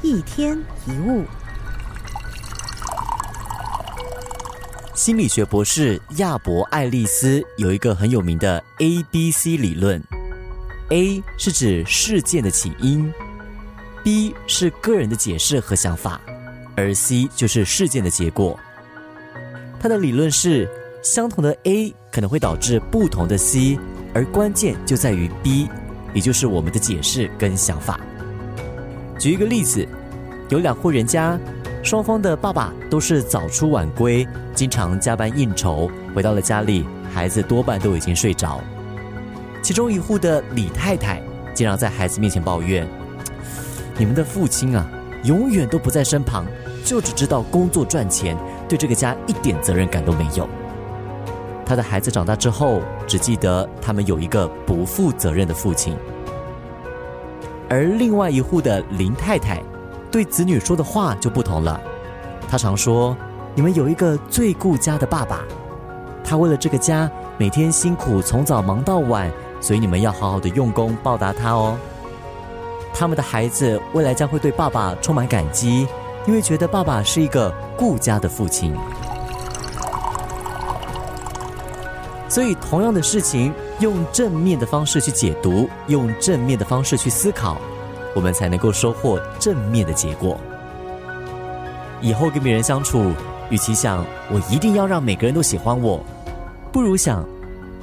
一天一物，心理学博士亚伯爱丽丝有一个很有名的 A B C 理论。A 是指事件的起因，B 是个人的解释和想法，而 C 就是事件的结果。他的理论是，相同的 A 可能会导致不同的 C，而关键就在于 B，也就是我们的解释跟想法。举一个例子，有两户人家，双方的爸爸都是早出晚归，经常加班应酬，回到了家里，孩子多半都已经睡着。其中一户的李太太经常在孩子面前抱怨：“你们的父亲啊，永远都不在身旁，就只知道工作赚钱，对这个家一点责任感都没有。”他的孩子长大之后，只记得他们有一个不负责任的父亲。而另外一户的林太太，对子女说的话就不同了。她常说：“你们有一个最顾家的爸爸，他为了这个家每天辛苦从早忙到晚，所以你们要好好的用功报答他哦。”他们的孩子未来将会对爸爸充满感激，因为觉得爸爸是一个顾家的父亲。所以，同样的事情，用正面的方式去解读，用正面的方式去思考，我们才能够收获正面的结果。以后跟别人相处，与其想我一定要让每个人都喜欢我，不如想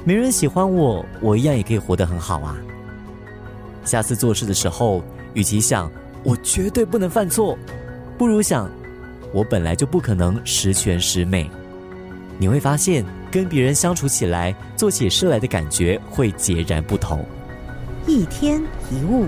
没人喜欢我，我一样也可以活得很好啊。下次做事的时候，与其想我绝对不能犯错，不如想我本来就不可能十全十美。你会发现，跟别人相处起来，做起事来的感觉会截然不同。一天一物。